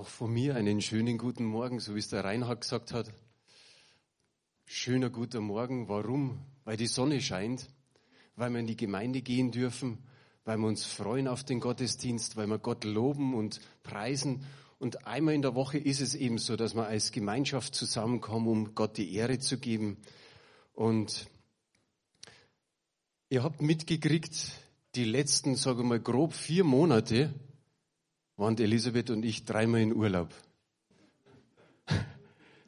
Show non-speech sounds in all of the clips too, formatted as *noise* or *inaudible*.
Auch von mir einen schönen guten Morgen, so wie es der Reinhard gesagt hat. Schöner guter Morgen. Warum? Weil die Sonne scheint, weil wir in die Gemeinde gehen dürfen, weil wir uns freuen auf den Gottesdienst, weil wir Gott loben und preisen. Und einmal in der Woche ist es eben so, dass wir als Gemeinschaft zusammenkommen, um Gott die Ehre zu geben. Und ihr habt mitgekriegt, die letzten, sage mal, grob vier Monate waren Elisabeth und ich dreimal in Urlaub. *laughs*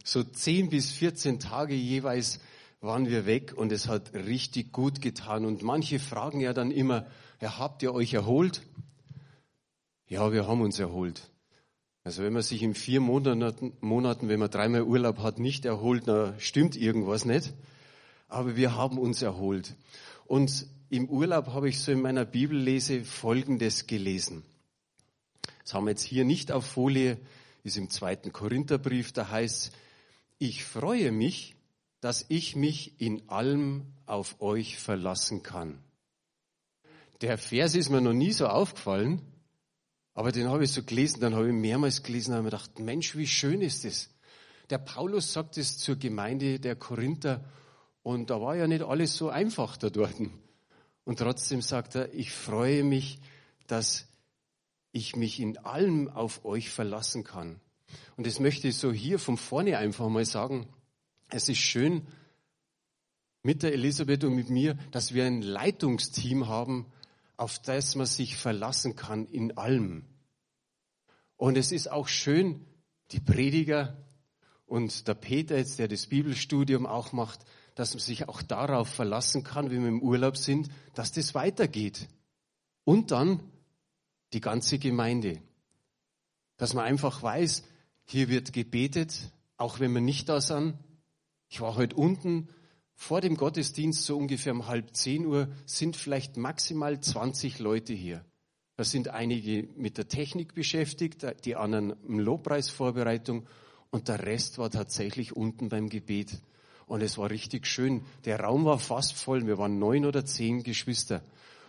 So zehn bis 14 Tage jeweils waren wir weg und es hat richtig gut getan. Und manche fragen ja dann immer, ja, habt ihr euch erholt? Ja, wir haben uns erholt. Also wenn man sich in vier Monaten, Monaten, wenn man dreimal Urlaub hat, nicht erholt, dann stimmt irgendwas nicht. Aber wir haben uns erholt. Und im Urlaub habe ich so in meiner Bibellese Folgendes gelesen. Das haben wir jetzt hier nicht auf Folie, ist im zweiten Korintherbrief, da heißt, ich freue mich, dass ich mich in allem auf euch verlassen kann. Der Vers ist mir noch nie so aufgefallen, aber den habe ich so gelesen, dann habe ich mehrmals gelesen und habe mir gedacht, Mensch, wie schön ist das. Der Paulus sagt es zur Gemeinde der Korinther und da war ja nicht alles so einfach da dort. Und trotzdem sagt er, ich freue mich, dass ich mich in allem auf euch verlassen kann. Und das möchte ich so hier von vorne einfach mal sagen. Es ist schön mit der Elisabeth und mit mir, dass wir ein Leitungsteam haben, auf das man sich verlassen kann in allem. Und es ist auch schön, die Prediger und der Peter jetzt, der das Bibelstudium auch macht, dass man sich auch darauf verlassen kann, wenn wir im Urlaub sind, dass das weitergeht. Und dann die ganze Gemeinde. Dass man einfach weiß, hier wird gebetet, auch wenn wir nicht da sind. Ich war heute unten vor dem Gottesdienst, so ungefähr um halb zehn Uhr, sind vielleicht maximal 20 Leute hier. Da sind einige mit der Technik beschäftigt, die anderen im Lobpreisvorbereitung und der Rest war tatsächlich unten beim Gebet. Und es war richtig schön. Der Raum war fast voll. Wir waren neun oder zehn Geschwister.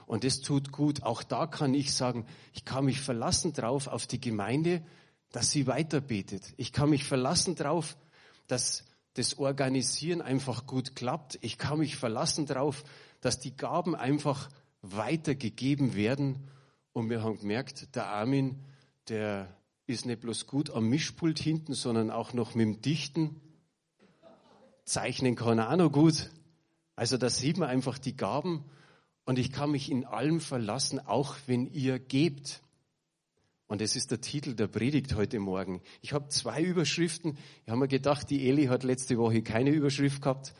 Und das tut gut. Auch da kann ich sagen, ich kann mich verlassen drauf auf die Gemeinde, dass sie weiterbetet. Ich kann mich verlassen drauf, dass das Organisieren einfach gut klappt. Ich kann mich verlassen drauf, dass die Gaben einfach weitergegeben werden. Und wir haben gemerkt, der Armin, der ist nicht bloß gut am Mischpult hinten, sondern auch noch mit dem Dichten. Zeichnen kann er auch noch gut. Also da sieht man einfach die Gaben. Und ich kann mich in allem verlassen, auch wenn ihr gebt. Und das ist der Titel der Predigt heute Morgen. Ich habe zwei Überschriften. Ich habe mir gedacht, die Eli hat letzte Woche keine Überschrift gehabt.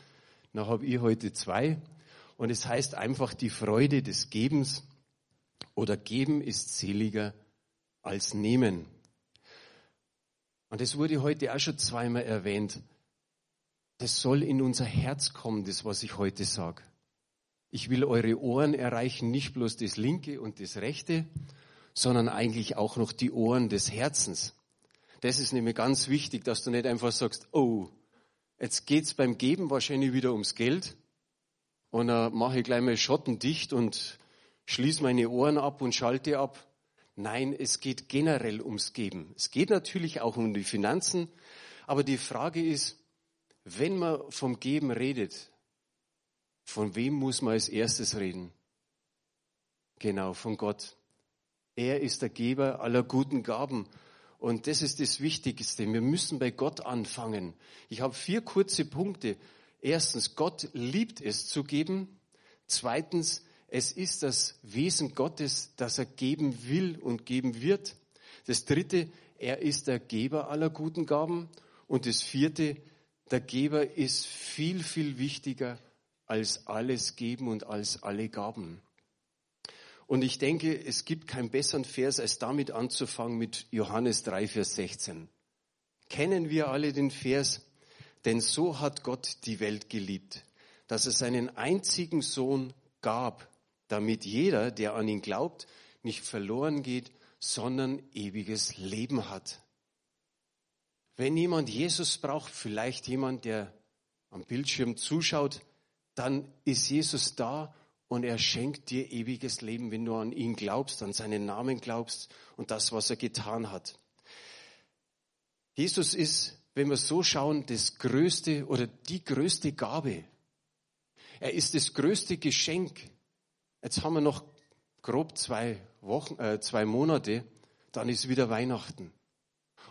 Dann habe ich heute zwei. Und es heißt einfach die Freude des Gebens oder Geben ist seliger als Nehmen. Und das wurde heute auch schon zweimal erwähnt. Das soll in unser Herz kommen, das, was ich heute sage. Ich will eure Ohren erreichen, nicht bloß das linke und das rechte, sondern eigentlich auch noch die Ohren des Herzens. Das ist nämlich ganz wichtig, dass du nicht einfach sagst, oh, jetzt geht's beim Geben wahrscheinlich wieder ums Geld und dann mache ich gleich mal Schotten dicht und schließe meine Ohren ab und schalte ab. Nein, es geht generell ums Geben. Es geht natürlich auch um die Finanzen, aber die Frage ist, wenn man vom Geben redet, von wem muss man als erstes reden? Genau, von Gott. Er ist der Geber aller guten Gaben. Und das ist das Wichtigste. Wir müssen bei Gott anfangen. Ich habe vier kurze Punkte. Erstens, Gott liebt es zu geben. Zweitens, es ist das Wesen Gottes, dass er geben will und geben wird. Das dritte, er ist der Geber aller guten Gaben. Und das vierte, der Geber ist viel, viel wichtiger als alles Geben und als alle Gaben. Und ich denke, es gibt keinen besseren Vers, als damit anzufangen mit Johannes 3, Vers 16. Kennen wir alle den Vers? Denn so hat Gott die Welt geliebt, dass er seinen einzigen Sohn gab, damit jeder, der an ihn glaubt, nicht verloren geht, sondern ewiges Leben hat. Wenn jemand Jesus braucht, vielleicht jemand, der am Bildschirm zuschaut, dann ist Jesus da und er schenkt dir ewiges Leben, wenn du an ihn glaubst, an seinen Namen glaubst und das, was er getan hat. Jesus ist, wenn wir so schauen, das größte oder die größte Gabe. Er ist das größte Geschenk. Jetzt haben wir noch grob zwei Wochen, äh, zwei Monate, dann ist wieder Weihnachten.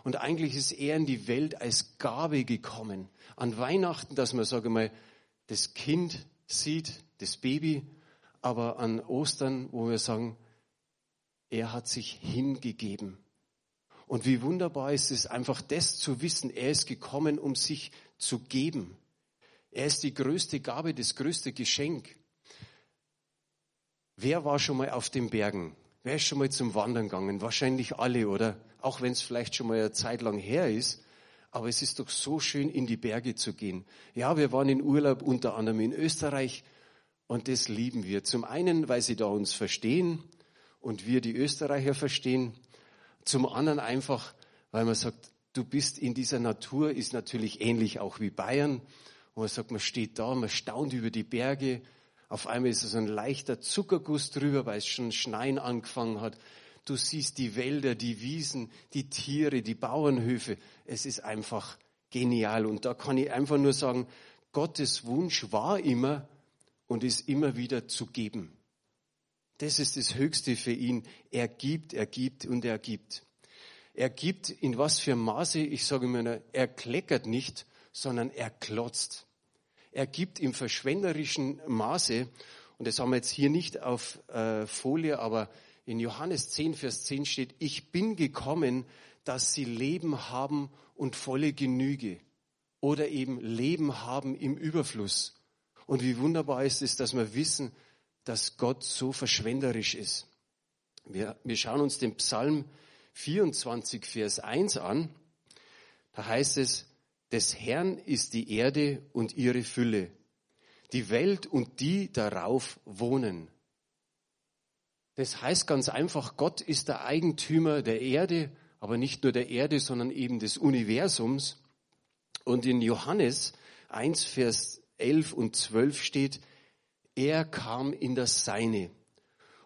Und eigentlich ist er in die Welt als Gabe gekommen. An Weihnachten, dass man, sage mal, das Kind sieht, das Baby, aber an Ostern, wo wir sagen, er hat sich hingegeben. Und wie wunderbar ist es, einfach das zu wissen, er ist gekommen, um sich zu geben. Er ist die größte Gabe, das größte Geschenk. Wer war schon mal auf den Bergen? Wer ist schon mal zum Wandern gegangen? Wahrscheinlich alle, oder? Auch wenn es vielleicht schon mal eine Zeit lang her ist. Aber es ist doch so schön, in die Berge zu gehen. Ja, wir waren in Urlaub unter anderem in Österreich und das lieben wir. Zum einen, weil sie da uns verstehen und wir die Österreicher verstehen. Zum anderen einfach, weil man sagt, du bist in dieser Natur, ist natürlich ähnlich auch wie Bayern. Und man sagt, man steht da, man staunt über die Berge. Auf einmal ist so ein leichter Zuckerguss drüber, weil es schon Schneien angefangen hat. Du siehst die Wälder, die Wiesen, die Tiere, die Bauernhöfe. Es ist einfach genial. Und da kann ich einfach nur sagen, Gottes Wunsch war immer und ist immer wieder zu geben. Das ist das Höchste für ihn. Er gibt, er gibt und er gibt. Er gibt in was für Maße, ich sage immer, er kleckert nicht, sondern er klotzt. Er gibt im verschwenderischen Maße, und das haben wir jetzt hier nicht auf äh, Folie, aber in Johannes 10, Vers 10 steht, ich bin gekommen, dass sie Leben haben und volle Genüge oder eben Leben haben im Überfluss. Und wie wunderbar ist es, dass wir wissen, dass Gott so verschwenderisch ist. Wir, wir schauen uns den Psalm 24, Vers 1 an. Da heißt es, des Herrn ist die Erde und ihre Fülle, die Welt und die darauf wohnen. Das heißt ganz einfach, Gott ist der Eigentümer der Erde, aber nicht nur der Erde, sondern eben des Universums. Und in Johannes 1, Vers 11 und 12 steht, er kam in das Seine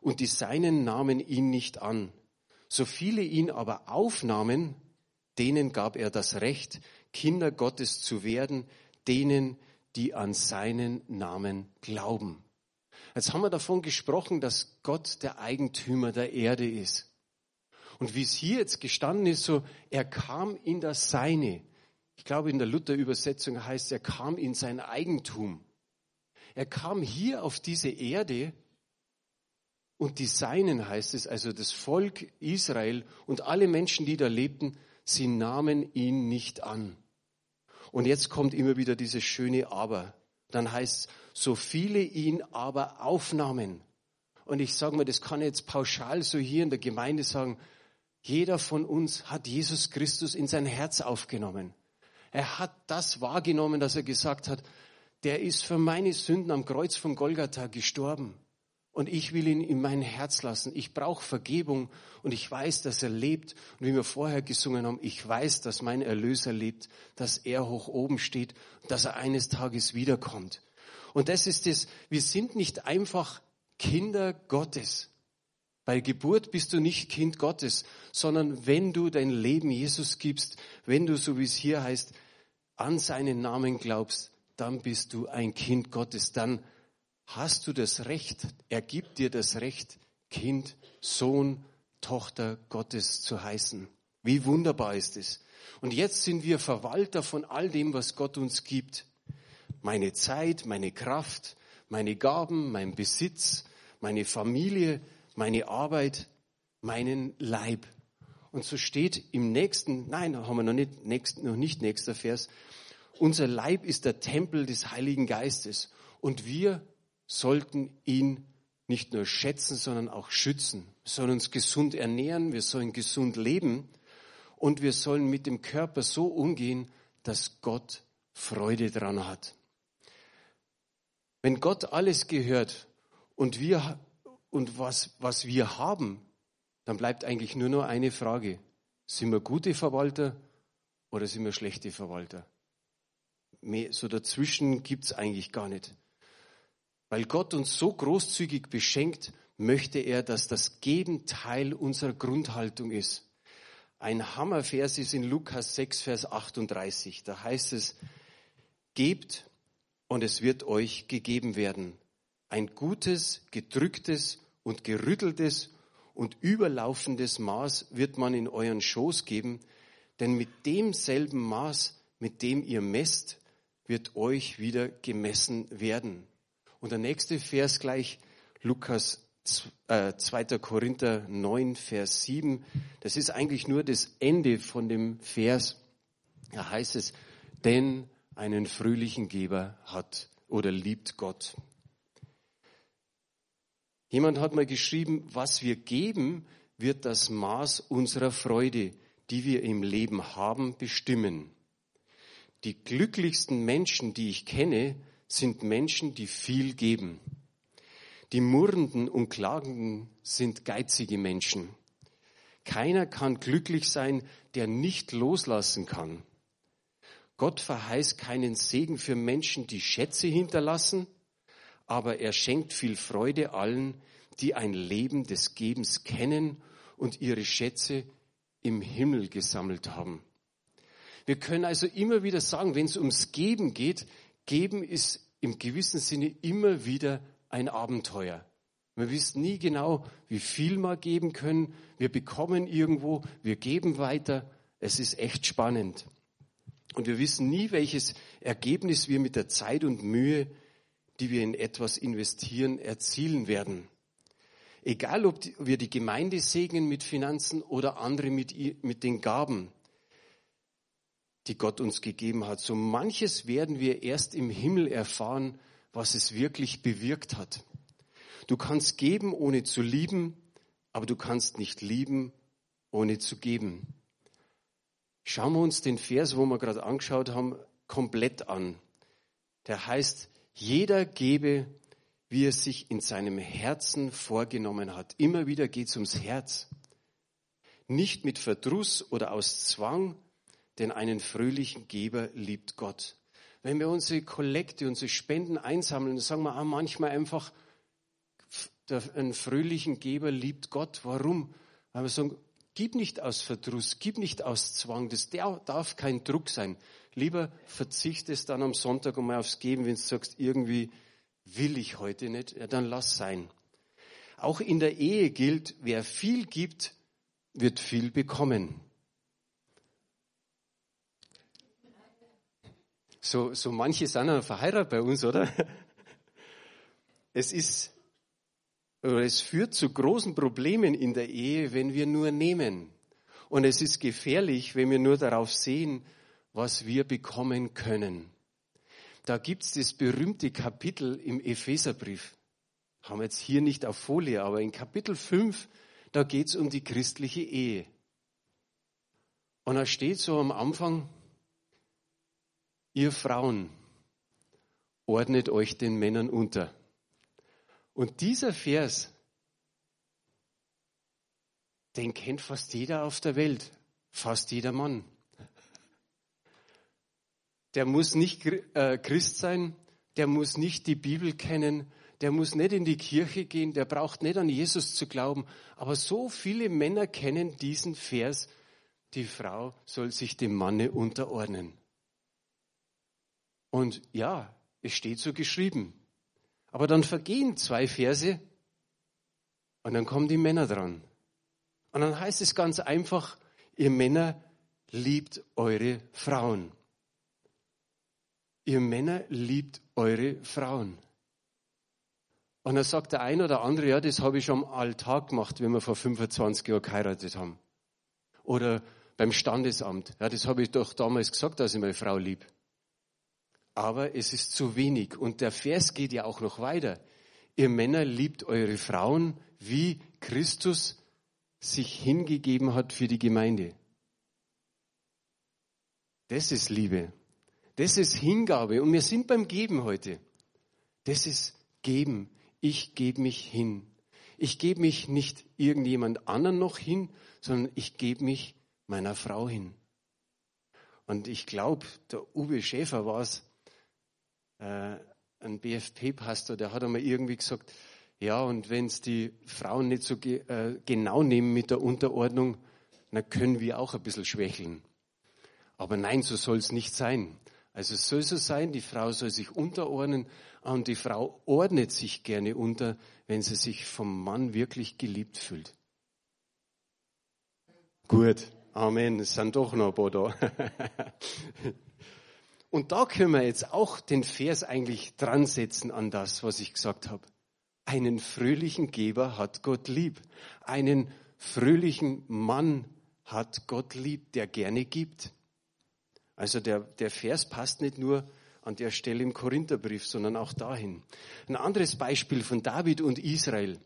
und die Seinen nahmen ihn nicht an. So viele ihn aber aufnahmen, denen gab er das Recht, Kinder Gottes zu werden, denen, die an seinen Namen glauben. Jetzt haben wir davon gesprochen, dass Gott der Eigentümer der Erde ist. Und wie es hier jetzt gestanden ist, so, er kam in das Seine. Ich glaube, in der Luther-Übersetzung heißt, er kam in sein Eigentum. Er kam hier auf diese Erde und die Seinen heißt es, also das Volk Israel und alle Menschen, die da lebten, sie nahmen ihn nicht an. Und jetzt kommt immer wieder dieses schöne Aber. Dann heißt es, so viele ihn aber aufnahmen. Und ich sage mal, das kann ich jetzt pauschal so hier in der Gemeinde sagen, jeder von uns hat Jesus Christus in sein Herz aufgenommen. Er hat das wahrgenommen, dass er gesagt hat, der ist für meine Sünden am Kreuz von Golgatha gestorben. Und ich will ihn in mein Herz lassen. Ich brauche Vergebung und ich weiß, dass er lebt. Und wie wir vorher gesungen haben, ich weiß, dass mein Erlöser lebt, dass er hoch oben steht, dass er eines Tages wiederkommt. Und das ist es, wir sind nicht einfach Kinder Gottes. Bei Geburt bist du nicht Kind Gottes, sondern wenn du dein Leben Jesus gibst, wenn du, so wie es hier heißt, an seinen Namen glaubst, dann bist du ein Kind Gottes, dann hast du das Recht, er gibt dir das Recht, Kind, Sohn, Tochter Gottes zu heißen. Wie wunderbar ist es. Und jetzt sind wir Verwalter von all dem, was Gott uns gibt. Meine Zeit, meine Kraft, meine Gaben, mein Besitz, meine Familie, meine Arbeit, meinen Leib. Und so steht im nächsten, nein, haben wir noch nicht, nächst, noch nicht nächster Vers, unser Leib ist der Tempel des Heiligen Geistes und wir sollten ihn nicht nur schätzen, sondern auch schützen. Wir sollen uns gesund ernähren, wir sollen gesund leben und wir sollen mit dem Körper so umgehen, dass Gott Freude dran hat. Wenn Gott alles gehört und wir und was, was wir haben, dann bleibt eigentlich nur noch eine Frage. Sind wir gute Verwalter oder sind wir schlechte Verwalter? so dazwischen gibt's eigentlich gar nicht. Weil Gott uns so großzügig beschenkt, möchte er, dass das Geben Teil unserer Grundhaltung ist. Ein Hammervers ist in Lukas 6, Vers 38. Da heißt es, gebt und es wird euch gegeben werden. Ein gutes, gedrücktes und gerütteltes und überlaufendes Maß wird man in euren Schoß geben, denn mit demselben Maß, mit dem ihr messt, wird euch wieder gemessen werden. Und der nächste Vers gleich, Lukas 2. Äh, Korinther 9, Vers 7. Das ist eigentlich nur das Ende von dem Vers. Da heißt es, denn einen fröhlichen Geber hat oder liebt Gott. Jemand hat mal geschrieben, was wir geben, wird das Maß unserer Freude, die wir im Leben haben, bestimmen. Die glücklichsten Menschen, die ich kenne, sind Menschen, die viel geben. Die Murrenden und Klagenden sind geizige Menschen. Keiner kann glücklich sein, der nicht loslassen kann. Gott verheißt keinen Segen für Menschen, die Schätze hinterlassen, aber er schenkt viel Freude allen, die ein Leben des Gebens kennen und ihre Schätze im Himmel gesammelt haben. Wir können also immer wieder sagen, wenn es ums Geben geht, Geben ist im gewissen Sinne immer wieder ein Abenteuer. Wir wissen nie genau, wie viel wir geben können. Wir bekommen irgendwo, wir geben weiter. Es ist echt spannend. Und wir wissen nie, welches Ergebnis wir mit der Zeit und Mühe die wir in etwas investieren, erzielen werden. Egal, ob wir die Gemeinde segnen mit Finanzen oder andere mit, mit den Gaben, die Gott uns gegeben hat. So manches werden wir erst im Himmel erfahren, was es wirklich bewirkt hat. Du kannst geben, ohne zu lieben, aber du kannst nicht lieben, ohne zu geben. Schauen wir uns den Vers, wo wir gerade angeschaut haben, komplett an. Der heißt, jeder gebe, wie er sich in seinem Herzen vorgenommen hat. Immer wieder geht es ums Herz. Nicht mit Verdruss oder aus Zwang, denn einen fröhlichen Geber liebt Gott. Wenn wir unsere Kollekte, unsere Spenden einsammeln, dann sagen wir auch manchmal einfach, einen fröhlichen Geber liebt Gott. Warum? Weil wir sagen, gib nicht aus Verdruss, gib nicht aus Zwang. Das darf kein Druck sein. Lieber verzichtest dann am Sonntag einmal aufs Geben, wenn du sagst, irgendwie will ich heute nicht, ja, dann lass sein. Auch in der Ehe gilt, wer viel gibt, wird viel bekommen. So, so manche sind ja verheiratet bei uns, oder? *laughs* Es ist, oder es führt zu großen Problemen in der Ehe, wenn wir nur nehmen. Und es ist gefährlich, wenn wir nur darauf sehen, was wir bekommen können. Da gibt's das berühmte Kapitel im Epheserbrief. Haben wir jetzt hier nicht auf Folie, aber in Kapitel 5, da geht's um die christliche Ehe. Und da steht so am Anfang, ihr Frauen, ordnet euch den Männern unter. Und dieser Vers, den kennt fast jeder auf der Welt, fast jeder Mann der muss nicht äh, Christ sein, der muss nicht die Bibel kennen, der muss nicht in die Kirche gehen, der braucht nicht an Jesus zu glauben. Aber so viele Männer kennen diesen Vers, die Frau soll sich dem Manne unterordnen. Und ja, es steht so geschrieben. Aber dann vergehen zwei Verse und dann kommen die Männer dran. Und dann heißt es ganz einfach, ihr Männer liebt eure Frauen ihr Männer liebt eure Frauen. Und dann sagt der eine oder andere, ja, das habe ich schon am Alltag gemacht, wenn wir vor 25 Jahren geheiratet haben. Oder beim Standesamt. Ja, das habe ich doch damals gesagt, dass ich meine Frau lieb. Aber es ist zu wenig. Und der Vers geht ja auch noch weiter. Ihr Männer liebt eure Frauen, wie Christus sich hingegeben hat für die Gemeinde. Das ist Liebe. Das ist Hingabe. Und wir sind beim Geben heute. Das ist Geben. Ich gebe mich hin. Ich gebe mich nicht irgendjemand anderen noch hin, sondern ich gebe mich meiner Frau hin. Und ich glaube, der Uwe Schäfer war es, äh, ein BFP-Pastor, der hat einmal irgendwie gesagt, ja, und wenn es die Frauen nicht so ge äh, genau nehmen mit der Unterordnung, dann können wir auch ein bisschen schwächeln. Aber nein, so soll es nicht sein. Also es soll so sein, die Frau soll sich unterordnen und die Frau ordnet sich gerne unter, wenn sie sich vom Mann wirklich geliebt fühlt. Gut, Amen, es sind doch noch ein paar da. *laughs* Und da können wir jetzt auch den Vers eigentlich dran setzen an das, was ich gesagt habe. Einen fröhlichen Geber hat Gott lieb. Einen fröhlichen Mann hat Gott lieb, der gerne gibt. Also der, der Vers passt nicht nur an der Stelle im Korintherbrief, sondern auch dahin. Ein anderes Beispiel von David und Israel.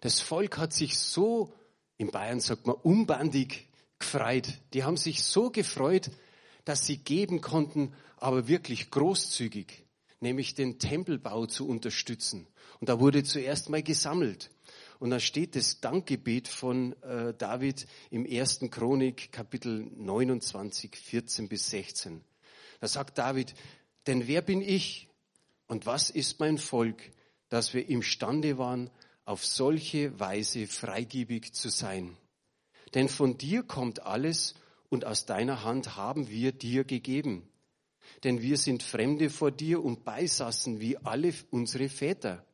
Das Volk hat sich so, in Bayern sagt man, umbandig gefreut. Die haben sich so gefreut, dass sie geben konnten, aber wirklich großzügig, nämlich den Tempelbau zu unterstützen. Und da wurde zuerst mal gesammelt. Und da steht das Dankgebet von äh, David im ersten Chronik, Kapitel 29, 14 bis 16. Da sagt David, denn wer bin ich und was ist mein Volk, dass wir imstande waren, auf solche Weise freigebig zu sein? Denn von dir kommt alles und aus deiner Hand haben wir dir gegeben. Denn wir sind Fremde vor dir und beisassen wie alle unsere Väter.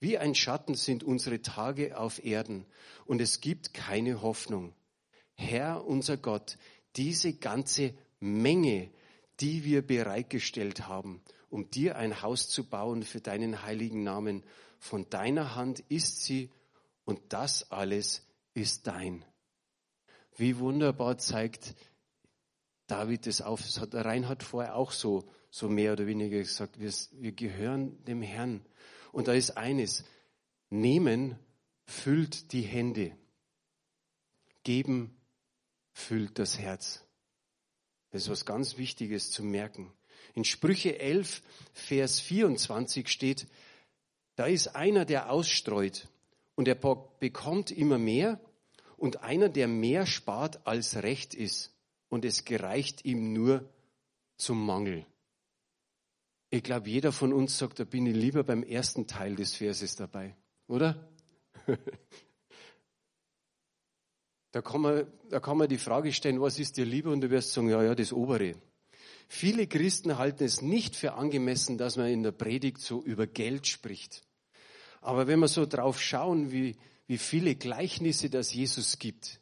Wie ein Schatten sind unsere Tage auf Erden und es gibt keine Hoffnung. Herr unser Gott, diese ganze Menge, die wir bereitgestellt haben, um dir ein Haus zu bauen für deinen heiligen Namen, von deiner Hand ist sie und das alles ist dein. Wie wunderbar zeigt David das auf. Das hat Reinhard vorher auch so, so mehr oder weniger gesagt. Wir, wir gehören dem Herrn. Und da ist eines. Nehmen füllt die Hände. Geben füllt das Herz. Das ist was ganz Wichtiges zu merken. In Sprüche 11, Vers 24 steht, da ist einer, der ausstreut und er bekommt immer mehr und einer, der mehr spart als recht ist und es gereicht ihm nur zum Mangel. Ich glaube, jeder von uns sagt, da bin ich lieber beim ersten Teil des Verses dabei, oder? *laughs* da, kann man, da kann man die Frage stellen, was ist dir lieber? Und du wirst sagen, ja, ja, das obere. Viele Christen halten es nicht für angemessen, dass man in der Predigt so über Geld spricht. Aber wenn wir so drauf schauen, wie, wie viele Gleichnisse das Jesus gibt.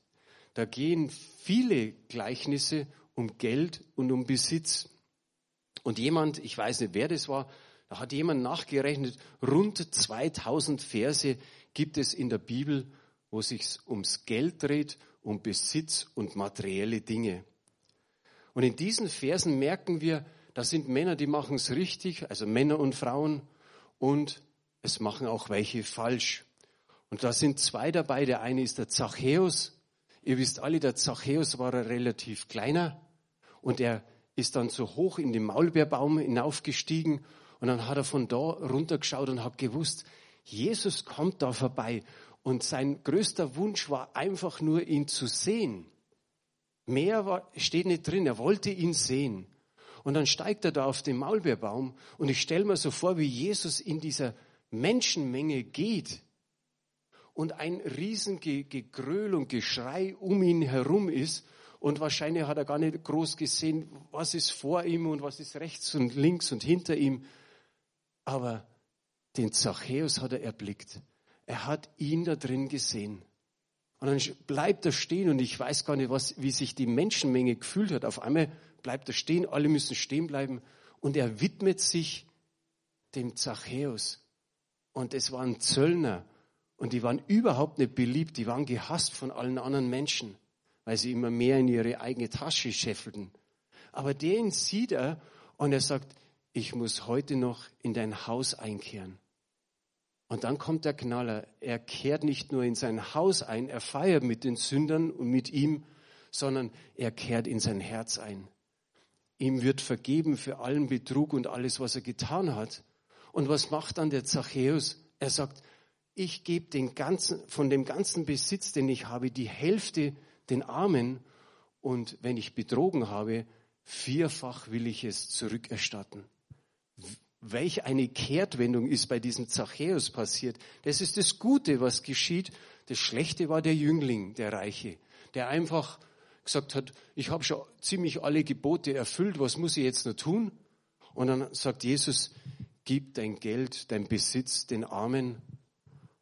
Da gehen viele Gleichnisse um Geld und um Besitz. Und jemand, ich weiß nicht, wer das war, da hat jemand nachgerechnet, rund 2000 Verse gibt es in der Bibel, wo sich ums Geld dreht, um Besitz und materielle Dinge. Und in diesen Versen merken wir, da sind Männer, die machen es richtig, also Männer und Frauen, und es machen auch welche falsch. Und da sind zwei dabei. Der eine ist der Zachäus. Ihr wisst alle, der Zachäus war ein relativ kleiner und er ist dann so hoch in den Maulbeerbaum hinaufgestiegen und dann hat er von da runtergeschaut und hat gewusst, Jesus kommt da vorbei und sein größter Wunsch war einfach nur, ihn zu sehen. Mehr war, steht nicht drin, er wollte ihn sehen. Und dann steigt er da auf den Maulbeerbaum und ich stelle mir so vor, wie Jesus in dieser Menschenmenge geht und ein Riesengegröhl und Geschrei um ihn herum ist. Und wahrscheinlich hat er gar nicht groß gesehen, was ist vor ihm und was ist rechts und links und hinter ihm. Aber den Zachäus hat er erblickt. Er hat ihn da drin gesehen. Und dann bleibt er stehen und ich weiß gar nicht, was, wie sich die Menschenmenge gefühlt hat. Auf einmal bleibt er stehen, alle müssen stehen bleiben und er widmet sich dem Zachäus. Und es war ein Zöllner und die waren überhaupt nicht beliebt, die waren gehasst von allen anderen Menschen, weil sie immer mehr in ihre eigene Tasche scheffelten. Aber den sieht er und er sagt, ich muss heute noch in dein Haus einkehren. Und dann kommt der Knaller. Er kehrt nicht nur in sein Haus ein, er feiert mit den Sündern und mit ihm, sondern er kehrt in sein Herz ein. Ihm wird vergeben für allen Betrug und alles, was er getan hat. Und was macht dann der Zachäus? Er sagt, ich gebe den ganzen, von dem ganzen Besitz, den ich habe, die Hälfte den Armen und wenn ich betrogen habe, vierfach will ich es zurückerstatten. Welch eine Kehrtwendung ist bei diesem Zachäus passiert. Das ist das Gute, was geschieht Das Schlechte war der Jüngling, der Reiche, der einfach gesagt hat, ich habe schon ziemlich alle Gebote erfüllt, was muss ich jetzt noch tun? Und dann sagt Jesus, gib dein Geld, dein Besitz den Armen.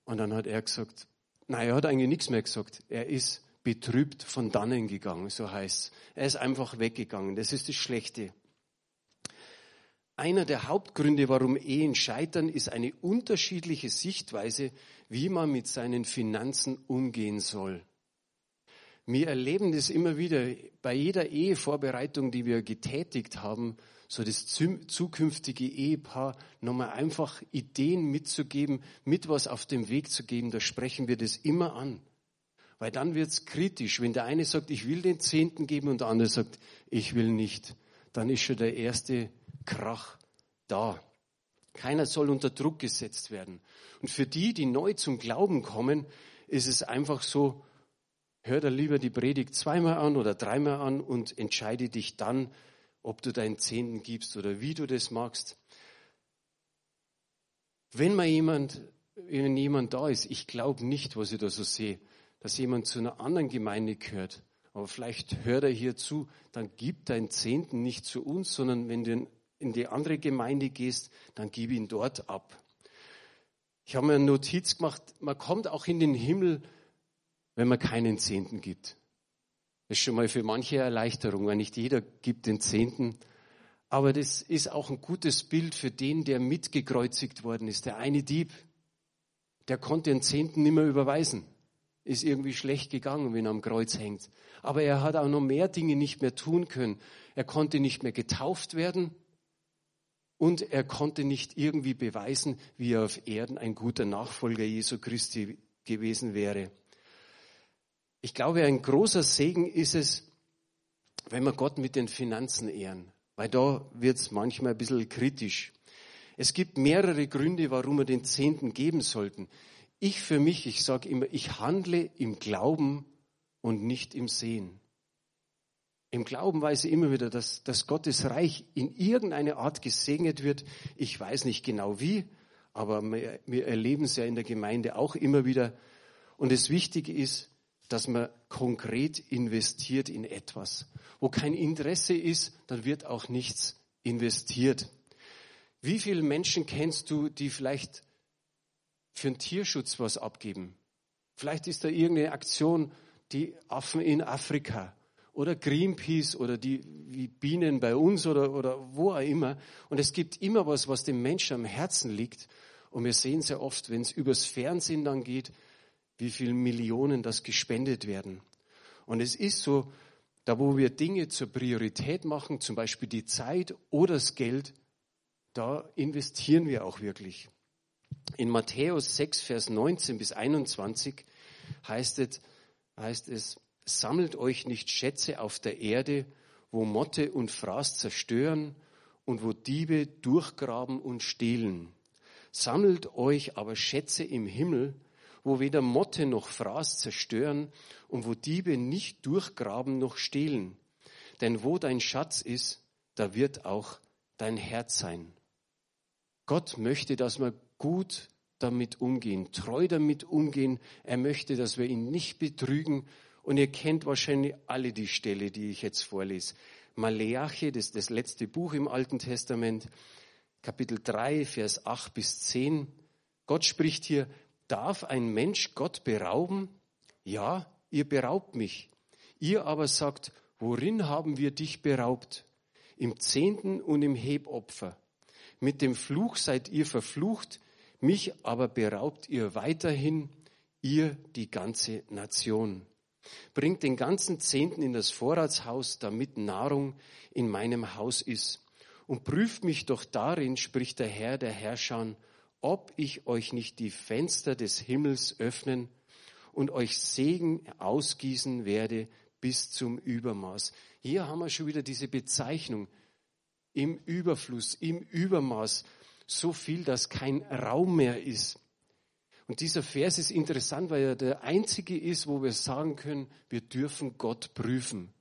Und dann hat er gesagt, nein, er hat eigentlich nichts mehr gesagt. Er ist betrübt von dannen gegangen, so heißt Er ist einfach weggegangen. Das ist das Schlechte. Einer der Hauptgründe, warum Ehen scheitern, ist eine unterschiedliche Sichtweise, wie man mit seinen Finanzen umgehen soll. Wir erleben das immer wieder bei jeder Ehevorbereitung, die wir getätigt haben, so das zukünftige Ehepaar nochmal einfach Ideen mitzugeben, mit was auf dem Weg zu geben, da sprechen wir das immer an. Weil dann wird's kritisch. Wenn der eine sagt, ich will den Zehnten geben und der andere sagt, ich will nicht, dann ist schon der erste Krach da. Keiner soll unter Druck gesetzt werden. Und für die, die neu zum Glauben kommen, ist es einfach so, hör da lieber die Predigt zweimal an oder dreimal an und entscheide dich dann, ob du deinen Zehnten gibst oder wie du das magst. Wenn mal jemand, wenn jemand da ist, ich glaube nicht, was ich da so sehe, dass jemand zu einer anderen Gemeinde gehört, aber vielleicht hört er hier zu, dann gib deinen Zehnten nicht zu uns, sondern wenn du in die andere Gemeinde gehst, dann gib ihn dort ab. Ich habe mir eine Notiz gemacht, man kommt auch in den Himmel, wenn man keinen Zehnten gibt. Das ist schon mal für manche Erleichterung, weil nicht jeder gibt den Zehnten. Aber das ist auch ein gutes Bild für den, der mitgekreuzigt worden ist. Der eine Dieb, der konnte den Zehnten nicht mehr überweisen. Ist irgendwie schlecht gegangen, wenn er am Kreuz hängt. Aber er hat auch noch mehr Dinge nicht mehr tun können. Er konnte nicht mehr getauft werden und er konnte nicht irgendwie beweisen, wie er auf Erden ein guter Nachfolger Jesu Christi gewesen wäre. Ich glaube, ein großer Segen ist es, wenn wir Gott mit den Finanzen ehren, weil da wird es manchmal ein bisschen kritisch. Es gibt mehrere Gründe, warum wir den Zehnten geben sollten. Ich für mich, ich sage immer, ich handle im Glauben und nicht im Sehen. Im Glauben weiß ich immer wieder, dass, dass Gottes Reich in irgendeiner Art gesegnet wird. Ich weiß nicht genau wie, aber wir, wir erleben es ja in der Gemeinde auch immer wieder. Und das Wichtige ist, dass man konkret investiert in etwas. Wo kein Interesse ist, dann wird auch nichts investiert. Wie viele Menschen kennst du, die vielleicht für den Tierschutz was abgeben? Vielleicht ist da irgendeine Aktion, die Affen in Afrika oder Greenpeace oder die wie Bienen bei uns oder, oder wo auch immer. Und es gibt immer was, was dem Menschen am Herzen liegt. Und wir sehen sehr oft, wenn es übers Fernsehen dann geht, wie viele Millionen das gespendet werden. Und es ist so, da wo wir Dinge zur Priorität machen, zum Beispiel die Zeit oder das Geld, da investieren wir auch wirklich. In Matthäus 6, Vers 19 bis 21 heißt es, heißt es, sammelt euch nicht Schätze auf der Erde, wo Motte und Fraß zerstören und wo Diebe durchgraben und stehlen. Sammelt euch aber Schätze im Himmel, wo weder Motte noch Fraß zerstören und wo Diebe nicht durchgraben noch stehlen. Denn wo dein Schatz ist, da wird auch dein Herz sein. Gott möchte, dass wir gut damit umgehen, treu damit umgehen. Er möchte, dass wir ihn nicht betrügen. Und ihr kennt wahrscheinlich alle die Stelle, die ich jetzt vorlese. Maleache, das das letzte Buch im Alten Testament, Kapitel 3, Vers 8 bis 10. Gott spricht hier, Darf ein Mensch Gott berauben? Ja, ihr beraubt mich. Ihr aber sagt, worin haben wir dich beraubt? Im Zehnten und im Hebopfer. Mit dem Fluch seid ihr verflucht, mich aber beraubt ihr weiterhin, ihr die ganze Nation. Bringt den ganzen Zehnten in das Vorratshaus, damit Nahrung in meinem Haus ist. Und prüft mich doch darin, spricht der Herr der Herrscher, ob ich euch nicht die Fenster des Himmels öffnen und euch Segen ausgießen werde bis zum Übermaß. Hier haben wir schon wieder diese Bezeichnung im Überfluss, im Übermaß, so viel, dass kein Raum mehr ist. Und dieser Vers ist interessant, weil er der einzige ist, wo wir sagen können, wir dürfen Gott prüfen.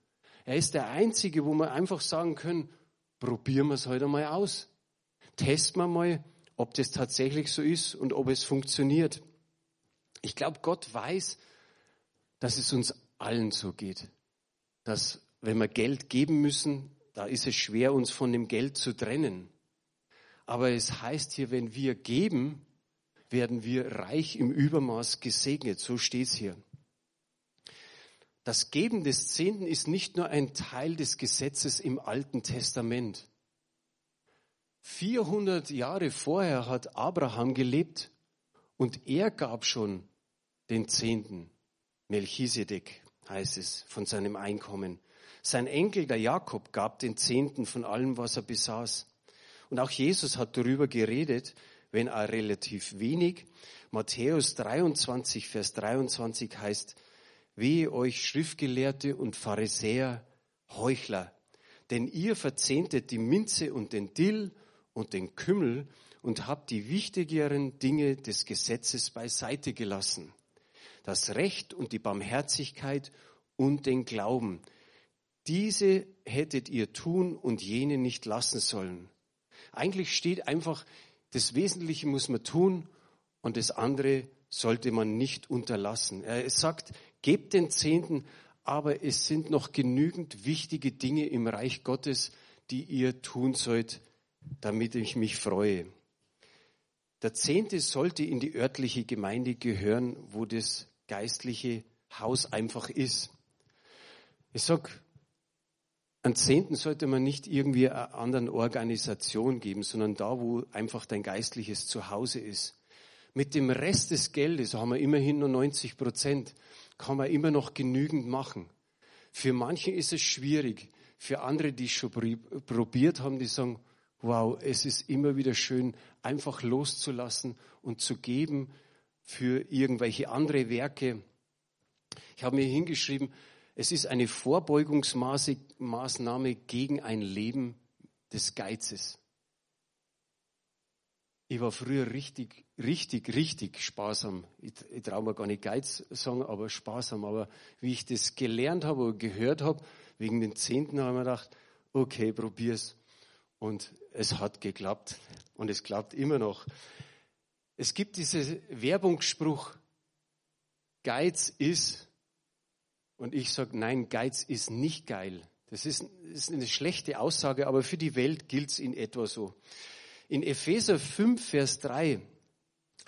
Er ist der einzige, wo wir einfach sagen können, probieren wir es heute mal aus. Testen wir mal, ob das tatsächlich so ist und ob es funktioniert. Ich glaube, Gott weiß, dass es uns allen so geht. Dass wenn wir Geld geben müssen, da ist es schwer, uns von dem Geld zu trennen. Aber es heißt hier, wenn wir geben, werden wir reich im Übermaß gesegnet. So steht es hier. Das Geben des Zehnten ist nicht nur ein Teil des Gesetzes im Alten Testament. 400 Jahre vorher hat Abraham gelebt und er gab schon den Zehnten. Melchisedek heißt es von seinem Einkommen. Sein Enkel, der Jakob, gab den Zehnten von allem, was er besaß. Und auch Jesus hat darüber geredet, wenn er relativ wenig. Matthäus 23, Vers 23 heißt, Wehe euch Schriftgelehrte und Pharisäer, Heuchler, denn ihr verzehntet die Minze und den Dill und den Kümmel und habt die wichtigeren Dinge des Gesetzes beiseite gelassen. Das Recht und die Barmherzigkeit und den Glauben. Diese hättet ihr tun und jene nicht lassen sollen. Eigentlich steht einfach, das Wesentliche muss man tun und das andere sollte man nicht unterlassen. Er sagt, gebt den Zehnten, aber es sind noch genügend wichtige Dinge im Reich Gottes, die ihr tun sollt, damit ich mich freue. Der Zehnte sollte in die örtliche Gemeinde gehören, wo das geistliche Haus einfach ist. Ich sag, einen Zehnten sollte man nicht irgendwie einer anderen Organisation geben, sondern da, wo einfach dein geistliches Zuhause ist. Mit dem Rest des Geldes, haben wir immerhin nur 90 Prozent, kann man immer noch genügend machen. Für manche ist es schwierig. Für andere, die es schon probiert haben, die sagen, wow, es ist immer wieder schön, einfach loszulassen und zu geben für irgendwelche andere Werke. Ich habe mir hingeschrieben, es ist eine Vorbeugungsmaßnahme gegen ein Leben des Geizes. Ich war früher richtig, richtig, richtig sparsam. Ich, ich traue mir gar nicht Geiz sagen, aber sparsam. Aber wie ich das gelernt habe oder gehört habe, wegen den Zehnten, habe ich mir gedacht, okay, probier's. Und es hat geklappt. Und es klappt immer noch. Es gibt diesen Werbungsspruch, Geiz ist, und ich sage, nein, Geiz ist nicht geil. Das ist, ist eine schlechte Aussage, aber für die Welt gilt es in etwa so. In Epheser 5, Vers 3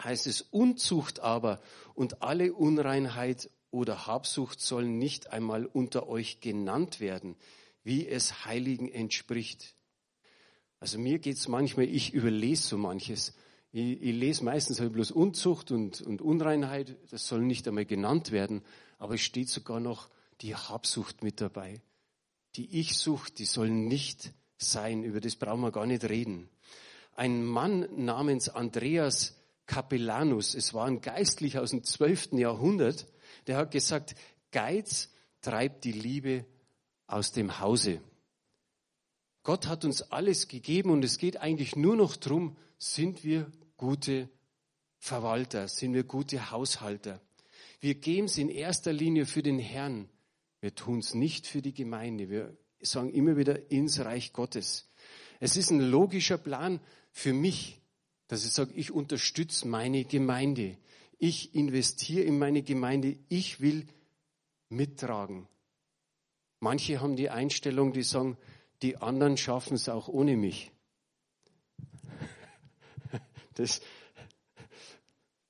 heißt es, Unzucht aber und alle Unreinheit oder Habsucht sollen nicht einmal unter euch genannt werden, wie es Heiligen entspricht. Also mir geht's manchmal, ich überlese so manches. Ich, ich lese meistens halt bloß Unzucht und, und Unreinheit, das soll nicht einmal genannt werden, aber es steht sogar noch die Habsucht mit dabei. Die Ich-Sucht, die soll nicht sein, über das brauchen wir gar nicht reden. Ein Mann namens Andreas Capellanus, es war ein Geistlicher aus dem 12. Jahrhundert, der hat gesagt, Geiz treibt die Liebe aus dem Hause. Gott hat uns alles gegeben und es geht eigentlich nur noch darum, sind wir gute Verwalter, sind wir gute Haushalter. Wir geben es in erster Linie für den Herrn. Wir tun es nicht für die Gemeinde. Wir sagen immer wieder ins Reich Gottes. Es ist ein logischer Plan für mich, dass ich sage, ich unterstütze meine Gemeinde. Ich investiere in meine Gemeinde. Ich will mittragen. Manche haben die Einstellung, die sagen, die anderen schaffen es auch ohne mich. Das,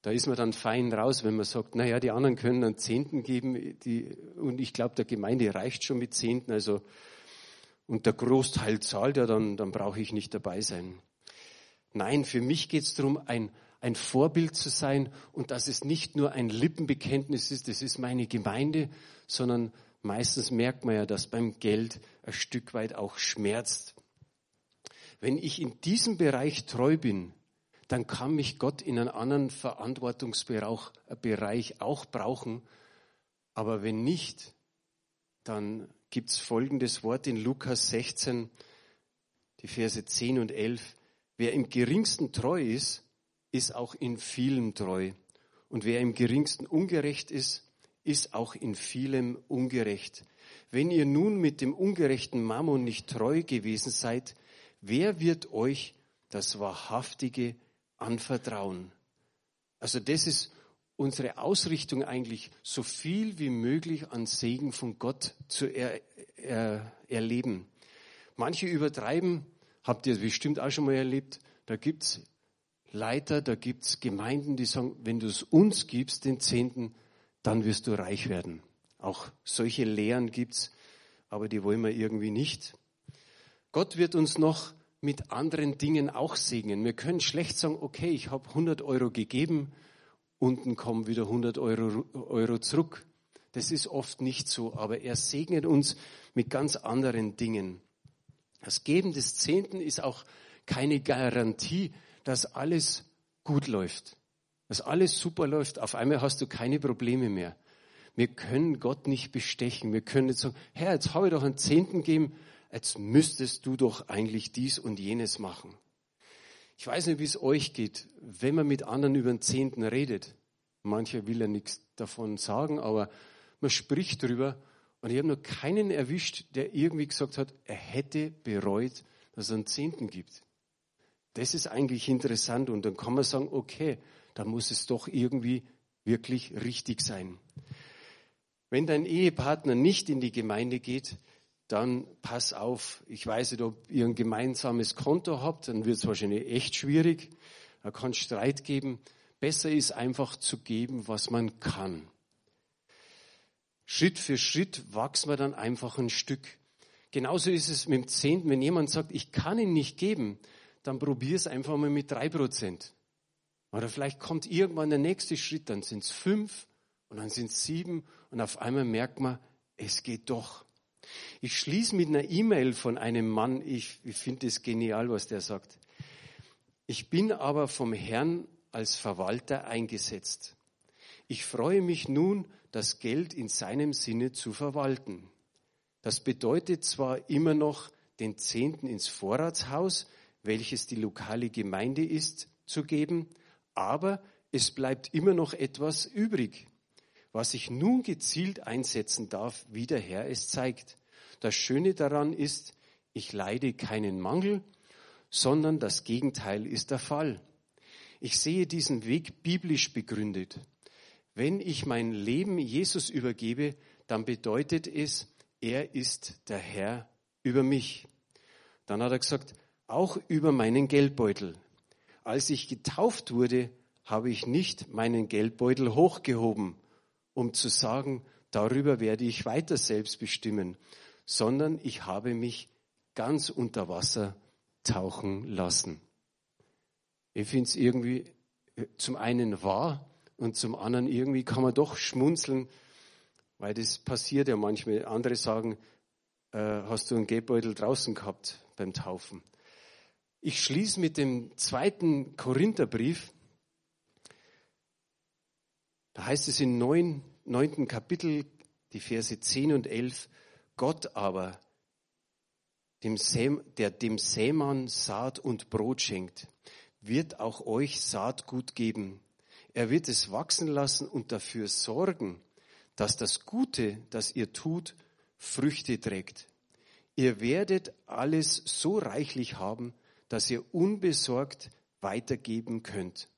da ist man dann fein raus, wenn man sagt, naja, die anderen können einen Zehnten geben, die, und ich glaube, der Gemeinde reicht schon mit Zehnten, also, und der Großteil zahlt ja, dann, dann brauche ich nicht dabei sein. Nein, für mich geht es darum, ein, ein Vorbild zu sein und dass es nicht nur ein Lippenbekenntnis ist, das ist meine Gemeinde, sondern meistens merkt man ja, dass beim Geld ein Stück weit auch schmerzt. Wenn ich in diesem Bereich treu bin, dann kann mich Gott in einem anderen Verantwortungsbereich äh, auch brauchen. Aber wenn nicht, dann gibt es folgendes Wort in Lukas 16, die Verse 10 und 11. Wer im geringsten treu ist, ist auch in vielem treu. Und wer im geringsten ungerecht ist, ist auch in vielem ungerecht. Wenn ihr nun mit dem ungerechten Mammon nicht treu gewesen seid, wer wird euch das wahrhaftige anvertrauen. Also das ist unsere Ausrichtung eigentlich, so viel wie möglich an Segen von Gott zu er, er, erleben. Manche übertreiben, habt ihr bestimmt auch schon mal erlebt, da gibt's Leiter, da gibt's Gemeinden, die sagen, wenn du es uns gibst, den Zehnten, dann wirst du reich werden. Auch solche Lehren gibt's, aber die wollen wir irgendwie nicht. Gott wird uns noch mit anderen Dingen auch segnen. Wir können schlecht sagen, okay, ich habe 100 Euro gegeben, unten kommen wieder 100 Euro, Euro zurück. Das ist oft nicht so, aber er segnet uns mit ganz anderen Dingen. Das Geben des Zehnten ist auch keine Garantie, dass alles gut läuft, dass alles super läuft. Auf einmal hast du keine Probleme mehr. Wir können Gott nicht bestechen. Wir können nicht sagen, Herr, jetzt habe ich doch einen Zehnten gegeben, jetzt müsstest du doch eigentlich dies und jenes machen. Ich weiß nicht, wie es euch geht, wenn man mit anderen über den Zehnten redet. Mancher will ja nichts davon sagen, aber man spricht drüber. Und ich habe noch keinen erwischt, der irgendwie gesagt hat, er hätte bereut, dass es einen Zehnten gibt. Das ist eigentlich interessant. Und dann kann man sagen, okay, da muss es doch irgendwie wirklich richtig sein. Wenn dein Ehepartner nicht in die Gemeinde geht, dann pass auf. Ich weiß nicht, ob ihr ein gemeinsames Konto habt, dann wird es wahrscheinlich echt schwierig. Da kann Streit geben. Besser ist einfach zu geben, was man kann. Schritt für Schritt wachsen wir dann einfach ein Stück. Genauso ist es mit dem Zehnten. Wenn jemand sagt, ich kann ihn nicht geben, dann probier es einfach mal mit drei Prozent. Oder vielleicht kommt irgendwann der nächste Schritt, dann sind es fünf und dann sind es sieben und auf einmal merkt man, es geht doch. Ich schließe mit einer E-Mail von einem Mann, ich, ich finde es genial, was der sagt. Ich bin aber vom Herrn als Verwalter eingesetzt. Ich freue mich nun, das Geld in seinem Sinne zu verwalten. Das bedeutet zwar immer noch den Zehnten ins Vorratshaus, welches die lokale Gemeinde ist, zu geben, aber es bleibt immer noch etwas übrig, was ich nun gezielt einsetzen darf, wie der Herr es zeigt. Das Schöne daran ist, ich leide keinen Mangel, sondern das Gegenteil ist der Fall. Ich sehe diesen Weg biblisch begründet. Wenn ich mein Leben Jesus übergebe, dann bedeutet es, er ist der Herr über mich. Dann hat er gesagt, auch über meinen Geldbeutel. Als ich getauft wurde, habe ich nicht meinen Geldbeutel hochgehoben, um zu sagen, darüber werde ich weiter selbst bestimmen, sondern ich habe mich ganz unter Wasser tauchen lassen. Ich finde es irgendwie äh, zum einen wahr und zum anderen irgendwie kann man doch schmunzeln, weil das passiert ja manchmal. Andere sagen, äh, hast du einen Geldbeutel draußen gehabt beim Taufen. Ich schließe mit dem zweiten Korintherbrief. Da heißt es im neunten Kapitel, die Verse 10 und 11, Gott aber, der dem Sämann Saat und Brot schenkt, wird auch euch Saatgut geben. Er wird es wachsen lassen und dafür sorgen, dass das Gute, das ihr tut, Früchte trägt. Ihr werdet alles so reichlich haben, dass ihr unbesorgt weitergeben könnt.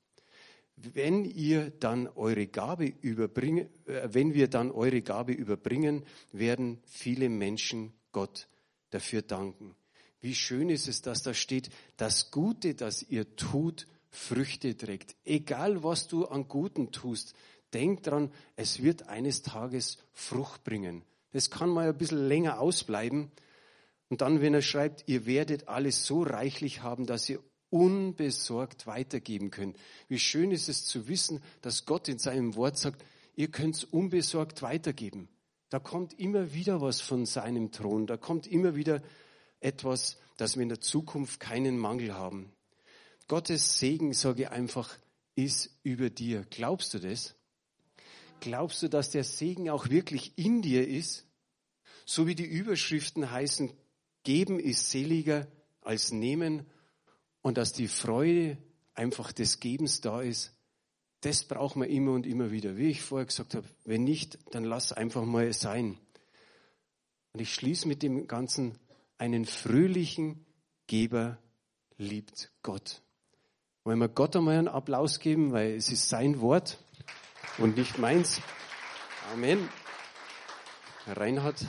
Wenn ihr dann eure Gabe überbringen, äh, wenn wir dann eure Gabe überbringen, werden viele Menschen Gott dafür danken. Wie schön ist es, dass da steht, das Gute, das ihr tut, Früchte trägt. Egal was du an Guten tust, denk dran, es wird eines Tages Frucht bringen. Das kann mal ein bisschen länger ausbleiben. Und dann, wenn er schreibt, ihr werdet alles so reichlich haben, dass ihr unbesorgt weitergeben könnt. Wie schön ist es zu wissen, dass Gott in seinem Wort sagt, ihr könnt es unbesorgt weitergeben. Da kommt immer wieder was von seinem Thron. Da kommt immer wieder etwas, dass wir in der Zukunft keinen Mangel haben. Gottes Segen, sage ich einfach, ist über dir. Glaubst du das? Glaubst du, dass der Segen auch wirklich in dir ist? So wie die Überschriften heißen, geben ist seliger als nehmen und dass die Freude einfach des Gebens da ist, das braucht man immer und immer wieder. Wie ich vorher gesagt habe, wenn nicht, dann lass einfach mal sein. Und ich schließe mit dem Ganzen, einen fröhlichen Geber liebt Gott. Wollen wir Gott einmal einen Applaus geben, weil es ist sein Wort. und nicht meins. Amen. Herr Reinhard.